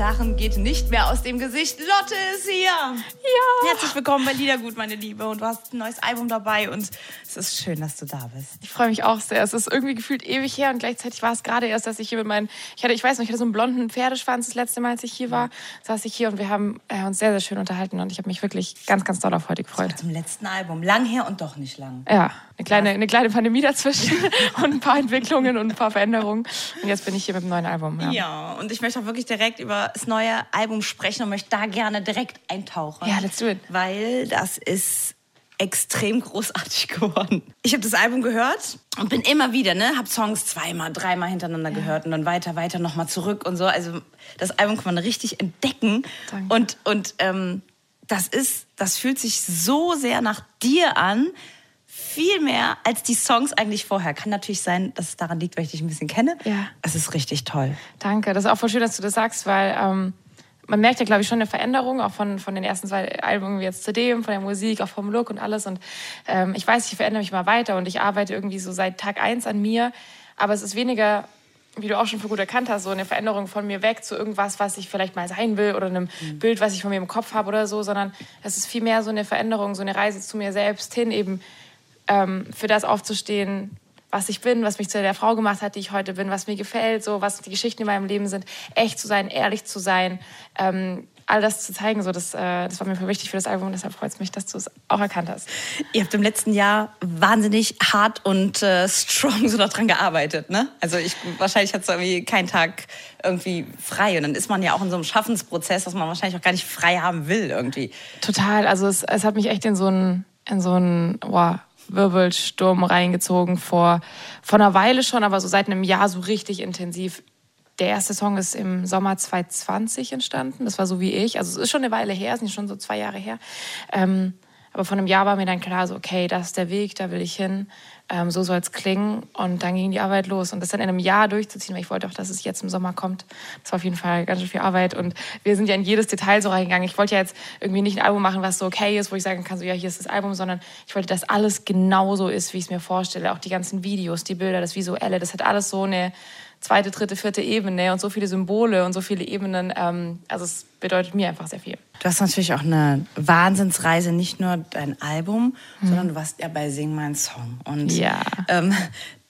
Lachen geht nicht mehr aus dem Gesicht. Lotte ist hier. Ja. Herzlich willkommen bei Liedergut, meine Liebe. Und du hast ein neues Album dabei und es ist schön, dass du da bist. Ich freue mich auch sehr. Es ist irgendwie gefühlt ewig her und gleichzeitig war es gerade erst, dass ich hier mit meinen, ich hatte, ich weiß noch, ich hatte so einen blonden Pferdeschwanz das letzte Mal, als ich hier war, saß ich hier und wir haben äh, uns sehr, sehr schön unterhalten und ich habe mich wirklich ganz, ganz doll auf heute gefreut. Zum letzten Album. Lang her und doch nicht lang. Ja, eine kleine, eine kleine Pandemie dazwischen und ein paar Entwicklungen und ein paar Veränderungen. Und jetzt bin ich hier mit dem neuen Album. Ja, Ja, und ich möchte auch wirklich direkt über das neue Album sprechen und möchte da gerne direkt eintauchen. Ja, let's do it. Weil das ist extrem großartig geworden. Ich habe das Album gehört und bin immer wieder, ne, habe Songs zweimal, dreimal hintereinander gehört und dann weiter, weiter nochmal zurück und so. Also das Album kann man richtig entdecken Danke. und und ähm, das ist, das fühlt sich so sehr nach dir an. Viel mehr als die Songs eigentlich vorher. Kann natürlich sein, dass es daran liegt, weil ich dich ein bisschen kenne. Ja. Es ist richtig toll. Danke, das ist auch voll schön, dass du das sagst, weil ähm, man merkt ja, glaube ich, schon eine Veränderung, auch von, von den ersten zwei Alben wie jetzt zu dem, von der Musik, auch vom Look und alles. Und ähm, ich weiß, ich verändere mich mal weiter und ich arbeite irgendwie so seit Tag eins an mir. Aber es ist weniger, wie du auch schon für gut erkannt hast, so eine Veränderung von mir weg zu irgendwas, was ich vielleicht mal sein will oder einem Bild, was ich von mir im Kopf habe oder so, sondern es ist vielmehr so eine Veränderung, so eine Reise zu mir selbst hin, eben ähm, für das aufzustehen, was ich bin, was mich zu der Frau gemacht hat, die ich heute bin, was mir gefällt, so was die Geschichten in meinem Leben sind, echt zu sein, ehrlich zu sein, ähm, all das zu zeigen, so das, äh, das war mir voll wichtig für das Album und deshalb freut es mich, dass du es auch erkannt hast. Ihr habt im letzten Jahr wahnsinnig hart und äh, strong so daran gearbeitet, ne? Also ich wahrscheinlich hat irgendwie keinen Tag irgendwie frei und dann ist man ja auch in so einem Schaffensprozess, dass man wahrscheinlich auch gar nicht frei haben will irgendwie. Total, also es, es hat mich echt in so einen, in so einen, wow, Wirbelsturm reingezogen vor, vor einer Weile schon, aber so seit einem Jahr so richtig intensiv. Der erste Song ist im Sommer 2020 entstanden. Das war so wie ich. Also es ist schon eine Weile her, es sind schon so zwei Jahre her. Ähm, aber von einem Jahr war mir dann klar, so okay, das ist der Weg, da will ich hin. Ähm, so soll es klingen. Und dann ging die Arbeit los. Und das dann in einem Jahr durchzuziehen, weil ich wollte auch, dass es jetzt im Sommer kommt. Das war auf jeden Fall ganz schön viel Arbeit. Und wir sind ja in jedes Detail so reingegangen. Ich wollte ja jetzt irgendwie nicht ein Album machen, was so okay ist, wo ich sagen kann, so ja, hier ist das Album, sondern ich wollte, dass alles genauso ist, wie ich es mir vorstelle. Auch die ganzen Videos, die Bilder, das Visuelle, das hat alles so eine zweite, dritte, vierte Ebene und so viele Symbole und so viele Ebenen. Ähm, also es bedeutet mir einfach sehr viel. Du hast natürlich auch eine Wahnsinnsreise, nicht nur dein Album, sondern du warst ja bei Sing Mein Song. Und Ja. ähm,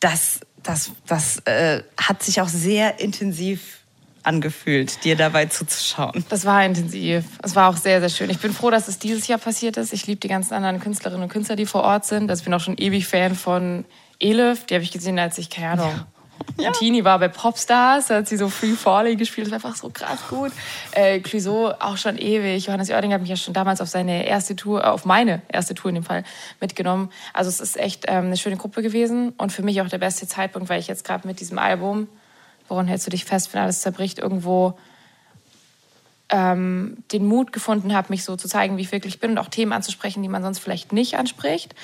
das, das, das äh, hat sich auch sehr intensiv angefühlt, dir dabei zuzuschauen. Das war intensiv. Es war auch sehr, sehr schön. Ich bin froh, dass es dieses Jahr passiert ist. Ich liebe die ganzen anderen Künstlerinnen und Künstler, die vor Ort sind. Also ich bin auch schon ewig Fan von Elif. Die habe ich gesehen, als ich, keine Ahnung, ja. Teenie war bei Popstars. Da hat sie so Free Falling gespielt. Das war einfach so krass gut. Äh, Clouseau auch schon ewig. Johannes Oerding hat mich ja schon damals auf seine erste Tour, äh, auf meine erste Tour in dem Fall mitgenommen. Also es ist echt ähm, eine schöne Gruppe gewesen. Und für mich auch der beste Zeitpunkt, weil ich jetzt gerade mit diesem Album, woran hältst du dich fest, wenn alles zerbricht, irgendwo ähm, den Mut gefunden habe, mich so zu zeigen, wie ich wirklich bin und auch Themen anzusprechen, die man sonst vielleicht nicht anspricht.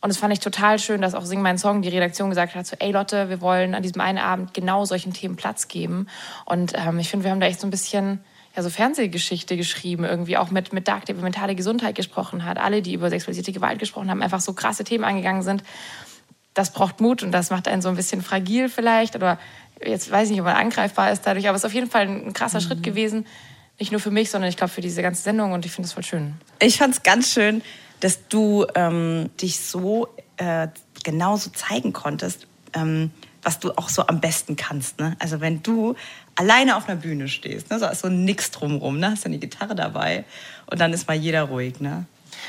Und das fand ich total schön, dass auch Sing mein Song die Redaktion gesagt hat, so, ey Lotte, wir wollen an diesem einen Abend genau solchen Themen Platz geben. Und ähm, ich finde, wir haben da echt so ein bisschen ja, so Fernsehgeschichte geschrieben, irgendwie auch mit, mit Dark, der über mentale Gesundheit gesprochen hat. Alle, die über sexualisierte Gewalt gesprochen haben, einfach so krasse Themen angegangen sind. Das braucht Mut und das macht einen so ein bisschen fragil vielleicht. Oder jetzt weiß ich nicht, ob man angreifbar ist dadurch, aber es ist auf jeden Fall ein krasser Schritt gewesen. Nicht nur für mich, sondern ich glaube für diese ganze Sendung und ich finde das voll schön. Ich fand es ganz schön, dass du ähm, dich so äh, genauso zeigen konntest, ähm, was du auch so am besten kannst. Ne? Also wenn du alleine auf einer Bühne stehst, ne? so ist so nix drumrum, ne? hast dann die Gitarre dabei und dann ist mal jeder ruhig. Ne?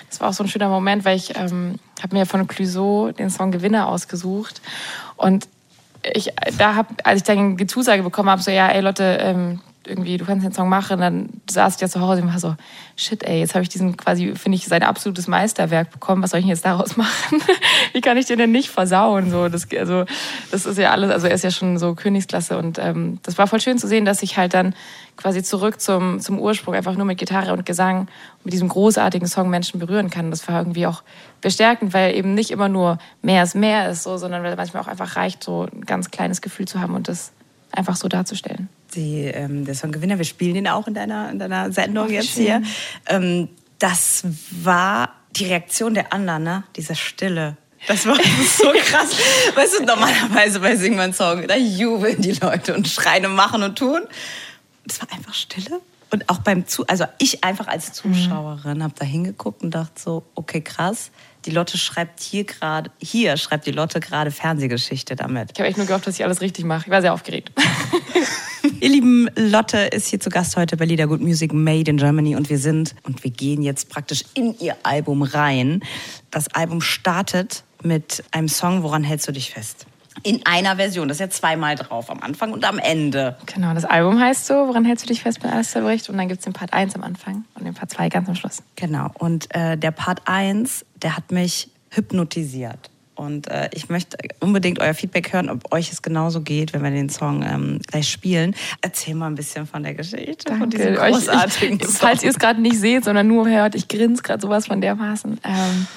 Das war auch so ein schöner Moment, weil ich ähm, habe mir von Clouseau den Song Gewinner ausgesucht und ich da hab, als ich dann die Zusage bekommen habe, so ja, ey Leute, ähm, irgendwie, du kannst den Song machen, dann saß ich ja zu Hause und war so, shit, ey, jetzt habe ich diesen quasi, finde ich, sein absolutes Meisterwerk bekommen, was soll ich denn jetzt daraus machen? Wie kann ich den denn nicht versauen? So, das, also, das ist ja alles, also er ist ja schon so Königsklasse und ähm, das war voll schön zu sehen, dass ich halt dann quasi zurück zum, zum Ursprung einfach nur mit Gitarre und Gesang und mit diesem großartigen Song Menschen berühren kann. Das war irgendwie auch bestärkend, weil eben nicht immer nur mehr ist mehr ist, so, sondern weil manchmal auch einfach reicht, so ein ganz kleines Gefühl zu haben und das einfach so darzustellen die, ähm, der Song-Gewinner. Wir spielen ihn auch in deiner, in deiner Sendung Ach, jetzt schön. hier. Ähm, das war die Reaktion der anderen, ne? Diese Stille. Das war so krass. weißt du, normalerweise bei Sing mein Song, da jubeln die Leute und schreien und machen und tun. Das war einfach Stille. Und auch beim Zu, also ich einfach als Zuschauerin mhm. habe da hingeguckt und dachte so, okay, krass. Die Lotte schreibt hier gerade, hier schreibt die Lotte gerade Fernsehgeschichte damit. Ich habe echt nur gehofft, dass ich alles richtig mache. Ich war sehr aufgeregt. Ihr lieben, Lotte ist hier zu Gast heute bei Lieder Good Music Made in Germany und wir sind und wir gehen jetzt praktisch in ihr Album rein. Das Album startet mit einem Song, woran hältst du dich fest? In einer Version, das ist ja zweimal drauf, am Anfang und am Ende. Genau, das Album heißt so, woran hältst du dich fest bei Alles zerbricht? Und dann gibt es den Part 1 am Anfang und den Part 2 ganz am Schluss. Genau, und äh, der Part 1, der hat mich hypnotisiert. Und äh, ich möchte unbedingt euer Feedback hören, ob euch es genauso geht, wenn wir den Song ähm, gleich spielen. Erzähl mal ein bisschen von der Geschichte, Danke. von diesem großartigen ich, ich, Falls ihr es gerade nicht seht, sondern nur hört, ich grinse gerade sowas von dermaßen. Ähm,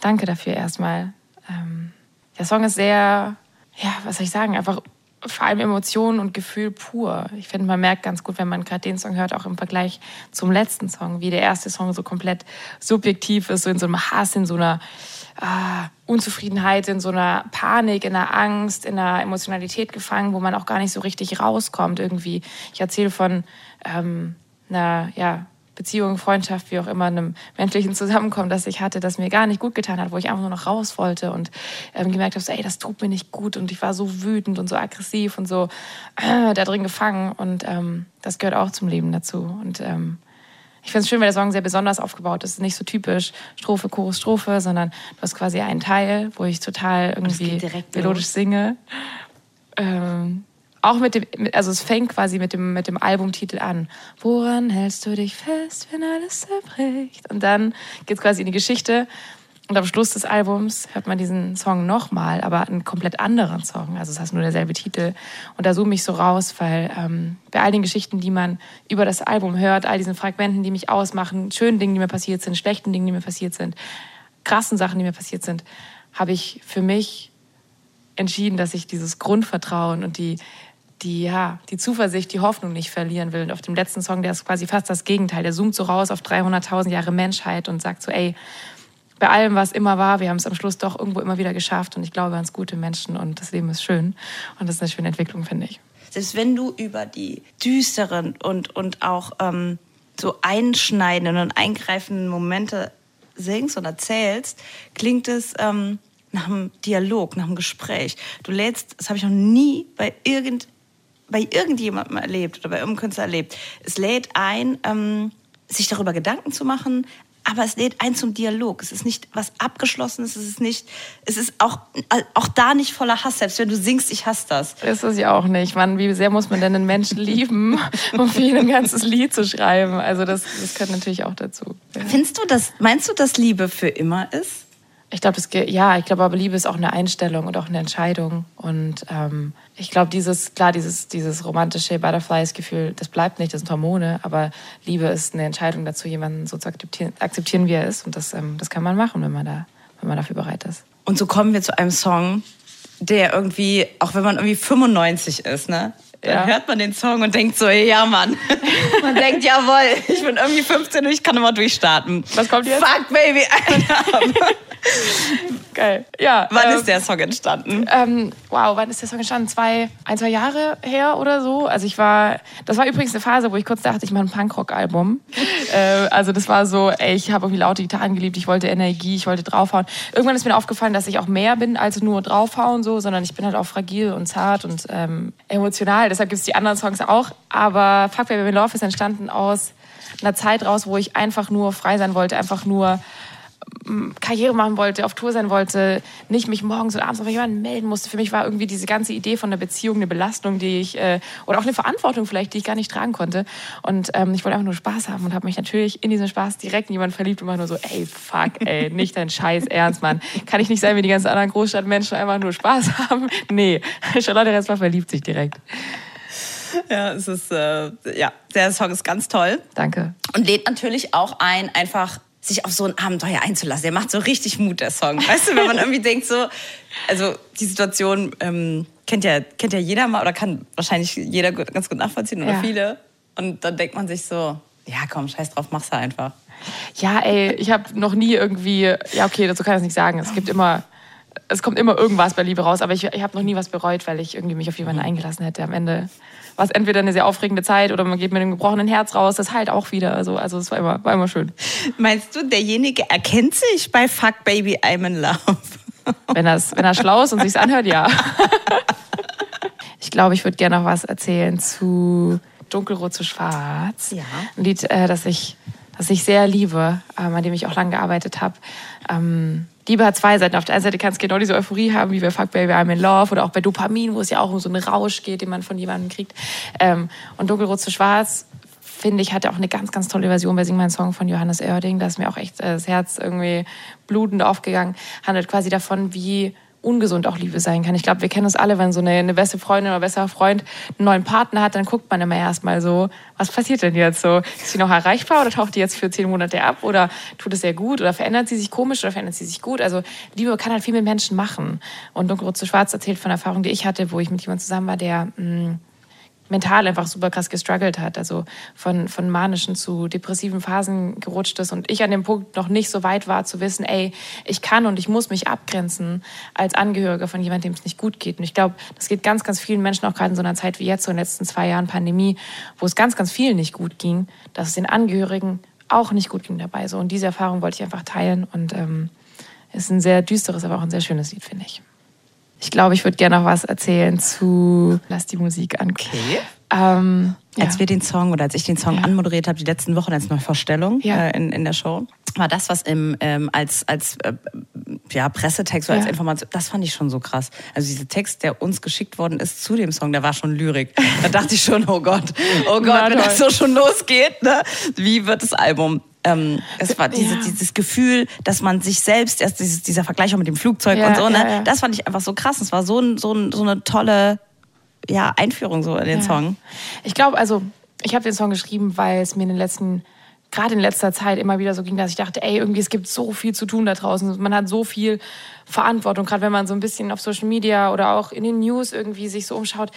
danke dafür erstmal. Ähm, der Song ist sehr, ja, was soll ich sagen, einfach vor allem Emotionen und Gefühl pur. Ich finde, man merkt ganz gut, wenn man gerade den Song hört, auch im Vergleich zum letzten Song, wie der erste Song so komplett subjektiv ist, so in so einem Hass, in so einer äh, Unzufriedenheit, in so einer Panik, in einer Angst, in einer Emotionalität gefangen, wo man auch gar nicht so richtig rauskommt irgendwie. Ich erzähle von ähm, einer ja, Beziehung, Freundschaft, wie auch immer, einem menschlichen Zusammenkommen, das ich hatte, das mir gar nicht gut getan hat, wo ich einfach nur noch raus wollte und ähm, gemerkt habe, so, ey, das tut mir nicht gut und ich war so wütend und so aggressiv und so äh, da drin gefangen und ähm, das gehört auch zum Leben dazu und ähm, ich finde es schön, weil der Song sehr besonders aufgebaut ist. Nicht so typisch Strophe, Chorus, Strophe, sondern du hast quasi einen Teil, wo ich total irgendwie melodisch singe. Ähm, auch mit dem, also es fängt quasi mit dem, mit dem Albumtitel an. Woran hältst du dich fest, wenn alles zerbricht? Und dann geht es quasi in die Geschichte. Und am Schluss des Albums hört man diesen Song nochmal, aber einen komplett anderen Song. Also es heißt nur derselbe Titel. Und da zoome ich so raus, weil ähm, bei all den Geschichten, die man über das Album hört, all diesen Fragmenten, die mich ausmachen, schönen Dingen, die mir passiert sind, schlechten Dingen, die mir passiert sind, krassen Sachen, die mir passiert sind, habe ich für mich entschieden, dass ich dieses Grundvertrauen und die, die, ja, die Zuversicht, die Hoffnung nicht verlieren will. Und auf dem letzten Song, der ist quasi fast das Gegenteil. Der zoomt so raus auf 300.000 Jahre Menschheit und sagt so, ey, bei allem, was immer war, wir haben es am Schluss doch irgendwo immer wieder geschafft. Und ich glaube ans gute Menschen und das Leben ist schön. Und das ist eine schöne Entwicklung, finde ich. Selbst wenn du über die düsteren und, und auch ähm, so einschneidenden und eingreifenden Momente singst und erzählst, klingt es ähm, nach einem Dialog, nach einem Gespräch. Du lädst, das habe ich noch nie bei irgend bei irgendjemandem erlebt oder bei irgendeinem Künstler erlebt. Es lädt ein, ähm, sich darüber Gedanken zu machen, aber es lädt ein zum Dialog. Es ist nicht was Abgeschlossenes, es ist nicht, es ist auch, auch da nicht voller Hass. Selbst wenn du singst, ich hasse das. Ist es ja auch nicht. Man, wie sehr muss man denn einen Menschen lieben, um für ihn ein ganzes Lied zu schreiben? Also das, das gehört natürlich auch dazu. Findest du das, meinst du, dass Liebe für immer ist? Ich glaube, ja, ich glaube, aber Liebe ist auch eine Einstellung und auch eine Entscheidung. Und ähm, ich glaube, dieses, klar, dieses, dieses romantische Butterflies-Gefühl, das bleibt nicht, das sind Hormone, aber Liebe ist eine Entscheidung dazu, jemanden so zu akzeptieren, akzeptieren wie er ist. Und das, ähm, das kann man machen, wenn man, da, wenn man dafür bereit ist. Und so kommen wir zu einem Song, der irgendwie, auch wenn man irgendwie 95 ist, ne? Dann ja. hört man den Song und denkt so, ja Mann. man denkt, jawohl, ich bin irgendwie 15 und ich kann immer durchstarten. Was kommt jetzt? Fuck, Baby, Geil. Ja. Wann ähm, ist der Song entstanden? Ähm, wow, wann ist der Song entstanden? Zwei, ein, zwei Jahre her oder so. Also ich war, das war übrigens eine Phase, wo ich kurz dachte, ich mache ein Punkrock-Album. äh, also das war so, ey, ich habe irgendwie laute Gitarren geliebt, ich wollte Energie, ich wollte draufhauen. Irgendwann ist mir aufgefallen, dass ich auch mehr bin als nur draufhauen so, sondern ich bin halt auch fragil und zart und ähm, emotional. Deshalb gibt es die anderen Songs auch. Aber Fuck Baby Love ist entstanden aus einer Zeit raus, wo ich einfach nur frei sein wollte, einfach nur Karriere machen wollte, auf Tour sein wollte, nicht mich morgens oder abends auf jemanden melden musste. Für mich war irgendwie diese ganze Idee von der Beziehung eine Belastung, die ich, äh, oder auch eine Verantwortung vielleicht, die ich gar nicht tragen konnte. Und ähm, ich wollte einfach nur Spaß haben und habe mich natürlich in diesen Spaß direkt in jemanden verliebt und war nur so, ey, fuck, ey, nicht dein Scheiß Ernst, Mann. Kann ich nicht sein, wie die ganzen anderen Großstadtmenschen einfach nur Spaß haben? Nee, Charlotte Ressler verliebt sich direkt. Ja, es ist, äh, ja, der Song ist ganz toll. Danke. Und lädt natürlich auch ein, einfach sich auf so ein Abenteuer einzulassen. Der macht so richtig Mut, der Song. Weißt du, wenn man irgendwie denkt so, also die Situation ähm, kennt, ja, kennt ja jeder mal oder kann wahrscheinlich jeder gut, ganz gut nachvollziehen oder Ja. viele. Und dann denkt man sich so, ja komm, scheiß drauf, mach's halt einfach. Ja, ey, ich habe noch nie irgendwie, ja okay, dazu kann ich das nicht sagen. Es gibt immer, es kommt immer irgendwas bei Liebe raus, aber ich, ich habe noch nie was bereut, weil ich irgendwie mich auf jemanden eingelassen hätte. Am Ende war es entweder eine sehr aufregende Zeit oder man geht mit einem gebrochenen Herz raus. Das halt auch wieder. Also, also es war immer, war immer schön. Meinst du, derjenige erkennt sich bei Fuck Baby I'm in Love? Wenn, er's, wenn er schlau ist und sich's anhört, ja. Ich glaube, ich würde gerne noch was erzählen zu Dunkelrot zu Schwarz. Ja. Ein Lied, äh, das, ich, das ich sehr liebe, ähm, an dem ich auch lange gearbeitet habe. Ähm, Liebe hat zwei Seiten. Auf der einen Seite kann es genau diese Euphorie haben, wie bei Fuck Baby I'm in Love oder auch bei Dopamin, wo es ja auch um so einen Rausch geht, den man von jemandem kriegt. Ähm, und Dunkelrot zu Schwarz finde ich, hatte auch eine ganz, ganz tolle Version bei Sing mein Song von Johannes Oerding. Da ist mir auch echt äh, das Herz irgendwie blutend aufgegangen. Handelt quasi davon, wie ungesund auch Liebe sein kann. Ich glaube, wir kennen uns alle, wenn so eine, eine beste Freundin oder besser Freund einen neuen Partner hat, dann guckt man immer erstmal so, was passiert denn jetzt so? Ist sie noch erreichbar oder taucht die jetzt für zehn Monate ab oder tut es sehr gut oder verändert sie sich komisch oder verändert sie sich gut? Also Liebe kann halt viel mit Menschen machen. Und Dunkelrot zu Schwarz erzählt von Erfahrungen, die ich hatte, wo ich mit jemandem zusammen war, der mh, mental einfach super krass gestruggelt hat, also von, von manischen zu depressiven Phasen gerutscht ist und ich an dem Punkt noch nicht so weit war zu wissen, ey, ich kann und ich muss mich abgrenzen als Angehöriger von jemandem, dem es nicht gut geht. Und ich glaube, das geht ganz, ganz vielen Menschen auch gerade in so einer Zeit wie jetzt, so in den letzten zwei Jahren Pandemie, wo es ganz, ganz vielen nicht gut ging, dass es den Angehörigen auch nicht gut ging dabei. So. Und diese Erfahrung wollte ich einfach teilen und ähm, ist ein sehr düsteres, aber auch ein sehr schönes Lied, finde ich. Ich glaube, ich würde gerne noch was erzählen zu Lass die Musik an. Okay. Ähm, ja. Als wir den Song oder als ich den Song Ja. anmoderiert habe, die letzten Wochen als Neuvorstellung Ja. äh, in, in der Show, war das, was im, ähm, als, als äh, ja, Pressetext oder als Ja. Information, das fand ich schon so krass. Also dieser Text, der uns geschickt worden ist zu dem Song, der war schon Lyrik. Da dachte ich schon, oh Gott, oh Gott, Na wenn das so toll. schon losgeht, ne? wie wird das Album? Ähm, es war diese, Ja. dieses Gefühl, dass man sich selbst, erst dieses, dieser Vergleich auch mit dem Flugzeug Ja, und so, ne? das fand ich einfach so krass. Es war so, ein, so, ein, so eine tolle ja, Einführung so in den. Song. Ich glaube, also, ich habe den Song geschrieben, weil es mir in den letzten, gerade in letzter Zeit immer wieder so ging, dass ich dachte, ey, irgendwie, es gibt so viel zu tun da draußen. Man hat so viel Verantwortung, gerade wenn man so ein bisschen auf Social Media oder auch in den News irgendwie sich so umschaut.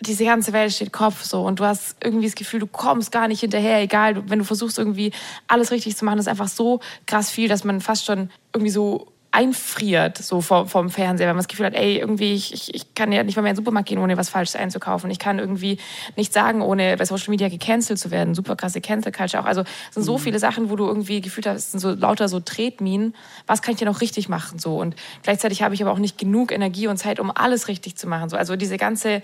Diese ganze Welt steht Kopf so und du hast irgendwie das Gefühl, du kommst gar nicht hinterher, egal, wenn du versuchst irgendwie alles richtig zu machen, ist einfach so krass viel, dass man fast schon irgendwie so einfriert, so vom, vom Fernseher, wenn man das Gefühl hat, ey, irgendwie, ich, ich, ich kann ja nicht mal mehr in den Supermarkt gehen, ohne was Falsches einzukaufen. Ich kann irgendwie nicht sagen, ohne bei Social Media gecancelt zu werden. Super krasse Cancel Culture auch. Also es sind so viele Sachen, wo du irgendwie gefühlt hast, es sind so lauter so Tretminen. Was kann ich denn noch richtig machen? So. Und gleichzeitig habe ich aber auch nicht genug Energie und Zeit, um alles richtig zu machen. So. Also diese ganze,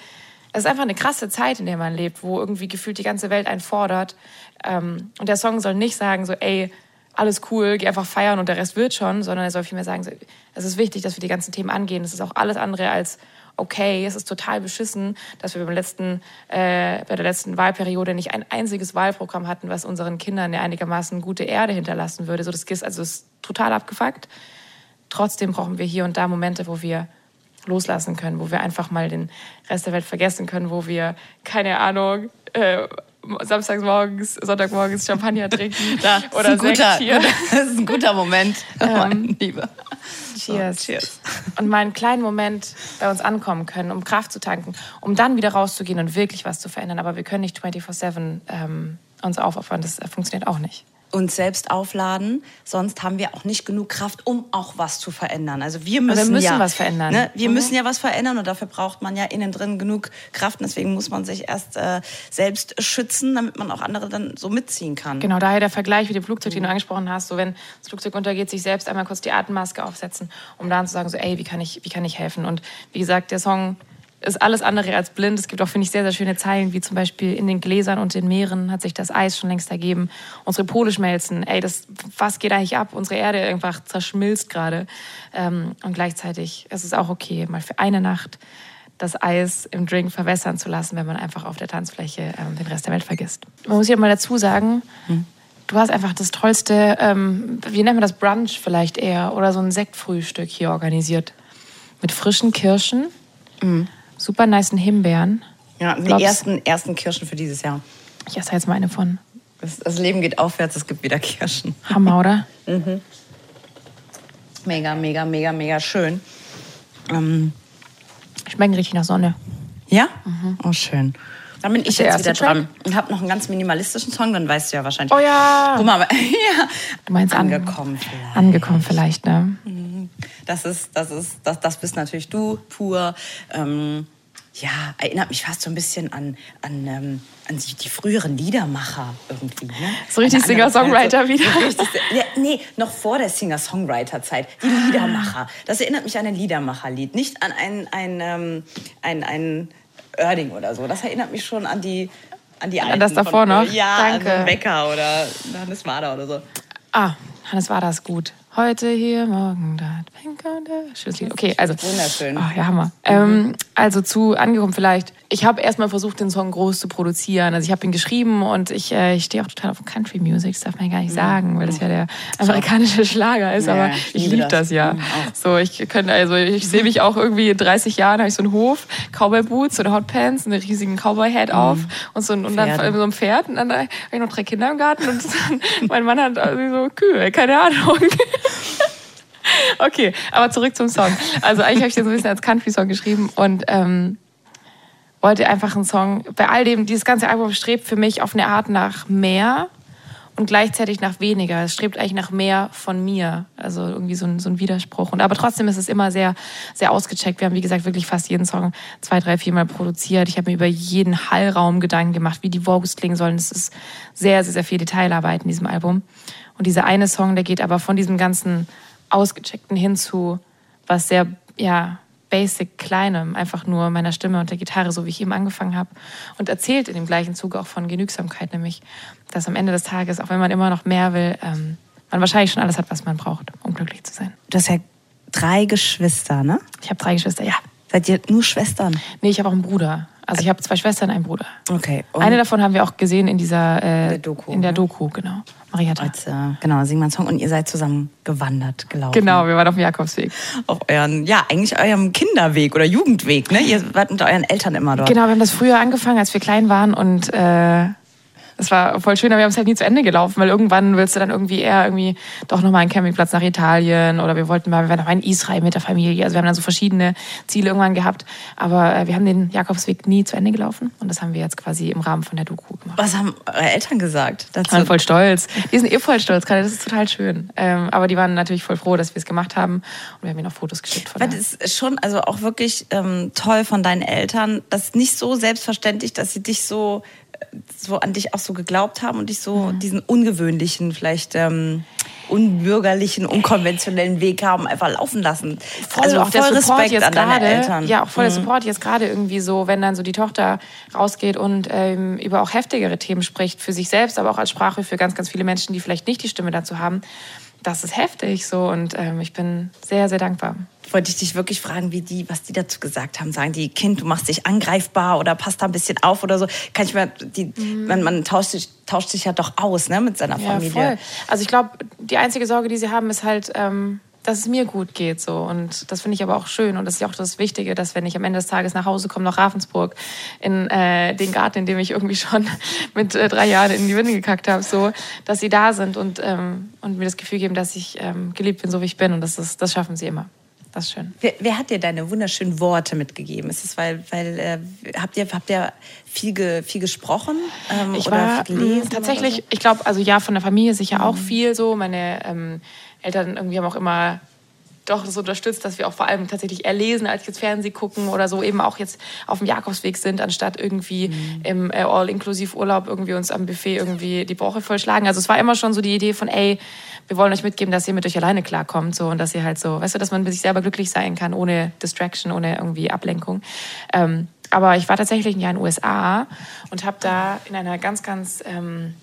es ist einfach eine krasse Zeit, in der man lebt, wo irgendwie gefühlt die ganze Welt einen fordert. Ähm, und der Song soll nicht sagen, so, ey, alles cool, geh einfach feiern und der Rest wird schon, sondern er soll vielmehr sagen, es ist wichtig, dass wir die ganzen Themen angehen. Es ist auch alles andere als okay. Es ist total beschissen, dass wir beim letzten, äh, bei der letzten Wahlperiode nicht ein einziges Wahlprogramm hatten, was unseren Kindern eine einigermaßen gute Erde hinterlassen würde. So, das ist, also, ist total abgefuckt. Trotzdem brauchen wir hier und da Momente, wo wir loslassen können, wo wir einfach mal den Rest der Welt vergessen können, wo wir, keine Ahnung, äh, samstags morgens, Sonntagmorgens Champagner trinken Da, das oder ist ein guter, Sekt hier. das ist ein guter Moment, meine Liebe. Cheers. cheers. Und mal einen kleinen Moment bei uns ankommen können, um Kraft zu tanken, um dann wieder rauszugehen und wirklich was zu verändern. Aber wir können nicht 24-7 ähm, uns aufopfern. Das äh, funktioniert auch nicht. Uns selbst aufladen, sonst haben wir auch nicht genug Kraft, um auch was zu verändern. Also wir wir müssen, müssen ja, was verändern. Ne? Wir Mhm. müssen ja was verändern und dafür braucht man ja innen drin genug Kraft. Und deswegen muss man sich erst äh, selbst schützen, damit man auch andere dann so mitziehen kann. Genau, daher der Vergleich mit dem Flugzeug, den du angesprochen hast. So, wenn das Flugzeug untergeht, sich selbst einmal kurz die Atemmaske aufsetzen, um dann zu sagen, so, ey, wie kann ich, wie kann ich helfen? Und wie gesagt, der Song ist alles andere als blind. Es gibt auch, finde ich, sehr, sehr schöne Zeilen, wie zum Beispiel in den Gläsern und den Meeren hat sich das Eis schon längst ergeben. Unsere Pole schmelzen. Ey, das, was geht eigentlich ab? Unsere Erde einfach zerschmilzt gerade. Ähm, und gleichzeitig ist es auch okay, mal für eine Nacht das Eis im Drink verwässern zu lassen, wenn man einfach auf der Tanzfläche ähm, den Rest der Welt vergisst. Man muss hier mal dazu sagen, hm. du hast einfach das tollste, ähm, wie nennen wir das, Brunch vielleicht eher, oder so ein Sektfrühstück hier organisiert. Mit frischen Kirschen. Mhm super nice Himbeeren. Ja, die Glaubst, ersten, ersten Kirschen für dieses Jahr. Ich esse jetzt mal eine von. Das, das Leben geht aufwärts, es gibt wieder Kirschen. Hammer, oder? mhm. Mega, mega, mega, mega schön. Ähm, Schmecken richtig nach Sonne. Ja? Mhm. Oh, schön. Dann bin ich jetzt wieder Track? dran und habe noch einen ganz minimalistischen Song, dann weißt du ja wahrscheinlich. Oh ja! Guck mal, ja. Du meinst angekommen vielleicht. Angekommen vielleicht, ne? Mhm. Das ist, das ist, das, das bist natürlich du pur. Ähm, ja, erinnert mich fast so ein bisschen an, an, ähm, an die, die, früheren Liedermacher irgendwie. Ne? So richtig Singer-Songwriter so, wieder. Richtig, ja, nee, noch vor der Singer-Songwriter-Zeit. Die Liedermacher. Das erinnert mich an ein Liedermacher-Lied, nicht an ein, ein, ähm, ein, ein Oerding oder so. Das erinnert mich schon an die an die alten. An das davor von, noch? Ja, Danke. an so Becker oder Hannes Wader oder so. Ah, Hannes Wader ist gut. Heute hier, morgen da. Schönes Lied. Okay, also. Wunderschön. Oh, ja, Hammer. Mhm. Ähm, also zu angekommen vielleicht. Ich habe erstmal versucht, den Song groß zu produzieren. Also ich habe ihn geschrieben und ich, äh, ich stehe auch total auf Country Music, das darf man ja gar nicht mhm. sagen, weil das ja der amerikanische Schlager ist. Ja, aber ich, ich liebe das, das ja. Mhm, so, ich könnte, also ich sehe mich auch irgendwie in 30 Jahren, habe ich so einen Hof, Cowboy Boots oder Hot Pants, einen riesigen Cowboy Hat auf und so, ein, und dann so ein Pferd und dann habe ich noch drei Kinder im Garten und dann, mein Mann hat also so Kühe, keine Ahnung. Okay, aber zurück zum Song. Also eigentlich habe ich den so ein bisschen als Country-Song geschrieben und ähm, wollte einfach einen Song, bei all dem, dieses ganze Album strebt für mich auf eine Art nach mehr und gleichzeitig nach weniger. Es strebt eigentlich nach mehr von mir. Also irgendwie so ein, so ein Widerspruch. Und aber trotzdem ist es immer sehr, sehr ausgecheckt. Wir haben, wie gesagt, wirklich fast jeden Song zwei, drei, viermal produziert. Ich habe mir über jeden Hallraum Gedanken gemacht, wie die Vocals klingen sollen. Es ist sehr, sehr, sehr viel Detailarbeit in diesem Album. Und dieser eine Song, der geht aber von diesem ganzen ausgecheckten hinzu was sehr, ja, basic kleinem, einfach nur meiner Stimme und der Gitarre, so wie ich eben angefangen habe. Und erzählt in dem gleichen Zuge auch von Genügsamkeit, nämlich, dass am Ende des Tages, auch wenn man immer noch mehr will, ähm, man wahrscheinlich schon alles hat, was man braucht, um glücklich zu sein. Du hast ja drei Geschwister, ne? Ich habe drei Geschwister, ja. Seid ihr nur Schwestern? Nee, ich habe auch einen Bruder. Also ich habe zwei Schwestern, einen Bruder. Okay. Eine davon haben wir auch gesehen in dieser äh, der Doku, in der ne? Doku, genau. Marietta. Als, äh, genau, sing mal Song und ihr seid zusammen gewandert, gelaufen. Genau, wir waren auf dem Jakobsweg. Auf euren, ja, eigentlich eurem Kinderweg oder Jugendweg, ne? Ihr wart mit euren Eltern immer dort. Genau, wir haben das früher angefangen, als wir klein waren und äh, es war voll schön, aber wir haben es halt nie zu Ende gelaufen, weil irgendwann willst du dann irgendwie eher irgendwie doch nochmal einen Campingplatz nach Italien oder wir wollten mal, wir waren noch mal in Israel mit der Familie. Also wir haben dann so verschiedene Ziele irgendwann gehabt. Aber äh, wir haben den Jakobsweg nie zu Ende gelaufen und das haben wir jetzt quasi im Rahmen von der Doku gemacht. Was haben eure Eltern gesagt? Dazu? Die waren voll stolz. Die sind eh voll stolz gerade, das ist total schön. Ähm, aber die waren natürlich voll froh, dass wir es gemacht haben und wir haben ihnen auch Fotos geschickt. Von das ist schon also auch wirklich ähm, toll von deinen Eltern. Das ist nicht so selbstverständlich, dass sie dich so so an dich auch so geglaubt haben und dich so mhm. diesen ungewöhnlichen, vielleicht ähm, unbürgerlichen, unkonventionellen Weg haben einfach laufen lassen. Voll, also auch voll der Support Respekt jetzt an deine Eltern. Ja, auch voll mhm. der Support jetzt gerade irgendwie so, wenn dann so die Tochter rausgeht und ähm, über auch heftigere Themen spricht, für sich selbst, aber auch als Sprache für ganz, ganz viele Menschen, die vielleicht nicht die Stimme dazu haben. Das ist heftig so und ähm, ich bin sehr, sehr dankbar wollte ich dich wirklich fragen, wie die, was die dazu gesagt haben. Sagen die, Kind, du machst dich angreifbar oder passt da ein bisschen auf oder so. Kann ich mir, die, mhm. man, man tauscht, sich, tauscht sich ja doch aus ne, mit seiner Familie. Ja, voll. Also ich glaube, die einzige Sorge, die sie haben, ist halt, ähm, dass es mir gut geht. So. Und das finde ich aber auch schön. Und das ist ja auch das Wichtige, dass wenn ich am Ende des Tages nach Hause komme, nach Ravensburg, in äh, den Garten, in dem ich irgendwie schon mit äh, drei Jahren in die Winde gekackt habe, so, dass sie da sind und, ähm, und mir das Gefühl geben, dass ich ähm, geliebt bin, so wie ich bin. Und das, ist, das schaffen sie immer. Das ist schön. Wer, wer, hat dir deine wunderschönen Worte mitgegeben? Ist es, weil, weil äh, habt, ihr, habt ihr viel, ge, viel gesprochen? Ähm, ich war gelesen, tatsächlich, so? ich glaube, also ja, von der Familie sicher mhm. auch viel so. Meine ähm, Eltern irgendwie haben auch immer doch so unterstützt, dass wir auch vor allem tatsächlich eher lesen, als jetzt Fernsehen gucken oder so eben auch jetzt auf dem Jakobsweg sind, anstatt irgendwie mhm. im äh, All-Inklusiv-Urlaub irgendwie uns am Buffet irgendwie die Woche vollschlagen. Also es war immer schon so die Idee von, ey, wir wollen euch mitgeben, dass ihr mit euch alleine klarkommt so und dass ihr halt so, weißt du, dass man mit sich selber glücklich sein kann, ohne Distraction, ohne irgendwie Ablenkung. Ähm, aber ich war tatsächlich ein Jahr in den USA und habe da in einer ganz, ganz ähm,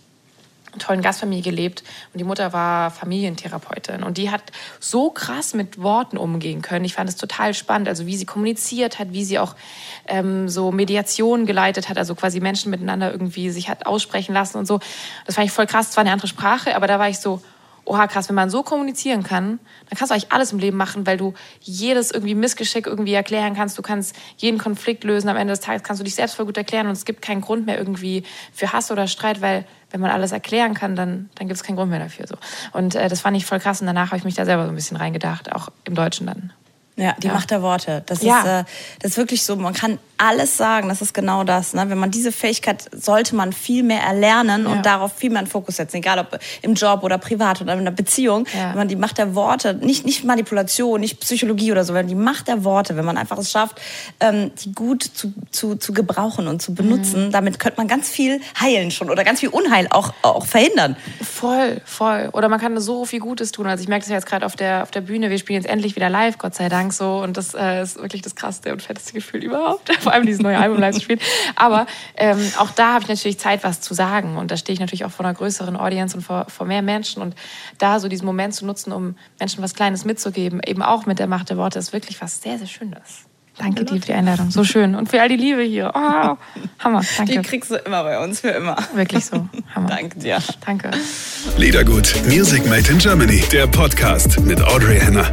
tollen Gastfamilie gelebt und die Mutter war Familientherapeutin und die hat so krass mit Worten umgehen können. Ich fand es total spannend, also wie sie kommuniziert hat, wie sie auch ähm, so Mediation geleitet hat, also quasi Menschen miteinander irgendwie sich hat aussprechen lassen und so. Das fand ich voll krass. Es war eine andere Sprache, aber da war ich so, oha krass, wenn man so kommunizieren kann, dann kannst du eigentlich alles im Leben machen, weil du jedes irgendwie Missgeschick irgendwie erklären kannst. Du kannst jeden Konflikt lösen. Am Ende des Tages kannst du dich selbst voll gut erklären und es gibt keinen Grund mehr irgendwie für Hass oder Streit, weil wenn man alles erklären kann, dann, dann gibt es keinen Grund mehr dafür. So. Und äh, das fand ich voll krass und danach habe ich mich da selber so ein bisschen reingedacht, auch im Deutschen dann. Ja, die ja. Macht der Worte. Das, ja. ist, äh, das ist wirklich so, man kann alles sagen, das ist genau das. Ne? Wenn man diese Fähigkeit, sollte man viel mehr erlernen ja. und darauf viel mehr einen Fokus setzen, egal ob im Job oder privat oder in einer Beziehung. Wenn man die Macht der Worte, nicht, nicht Manipulation, nicht Psychologie oder so, sondern die Macht der Worte, wenn man einfach es schafft, ähm, die gut zu, zu, zu gebrauchen und zu benutzen, mhm. damit könnte man ganz viel heilen schon oder ganz viel Unheil auch, auch verhindern. Voll, voll. Oder man kann so viel Gutes tun. Also ich merke das jetzt gerade auf der, auf der Bühne, wir spielen jetzt endlich wieder live, Gott sei Dank. Dank so. Und das äh, ist wirklich das krasseste und fetteste Gefühl überhaupt. Vor allem dieses neue Album live zu spielen. Aber ähm, auch da habe ich natürlich Zeit, was zu sagen. Und da stehe ich natürlich auch vor einer größeren Audience und vor, vor mehr Menschen. Und da so diesen Moment zu nutzen, um Menschen was Kleines mitzugeben, eben auch mit der Macht der Worte, ist wirklich was sehr, sehr Schönes. Danke dir für die Einladung. So schön. Und für all die Liebe hier. Oh, Hammer. Danke. Die kriegst du immer bei uns, für immer. Wirklich so. Hammer. Danke dir. Danke. Liedergut. Music Made in Germany. Der Podcast mit Audrey Henner.